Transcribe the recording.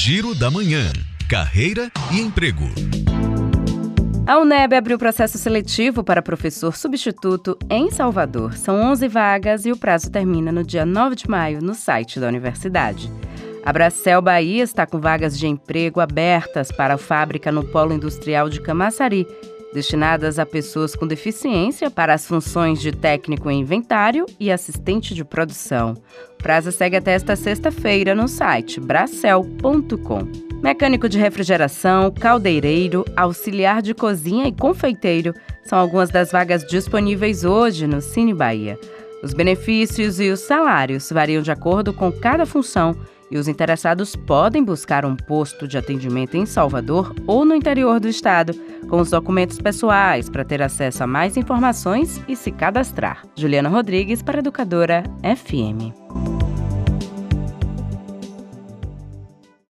Giro da Manhã. Carreira e emprego. A UNEB abriu processo seletivo para professor substituto em Salvador. São 11 vagas e o prazo termina no dia 9 de maio no site da universidade. A Bracel Bahia está com vagas de emprego abertas para a fábrica no Polo Industrial de Camaçari, destinadas a pessoas com deficiência para as funções de técnico em inventário e assistente de produção. O prazo segue até esta sexta-feira no site bracel.com. Mecânico de refrigeração, caldeireiro, auxiliar de cozinha e confeiteiro são algumas das vagas disponíveis hoje no Cine Bahia. Os benefícios e os salários variam de acordo com cada função e os interessados podem buscar um posto de atendimento em Salvador ou no interior do estado com os documentos pessoais para ter acesso a mais informações e se cadastrar. Juliana Rodrigues para Educadora FM.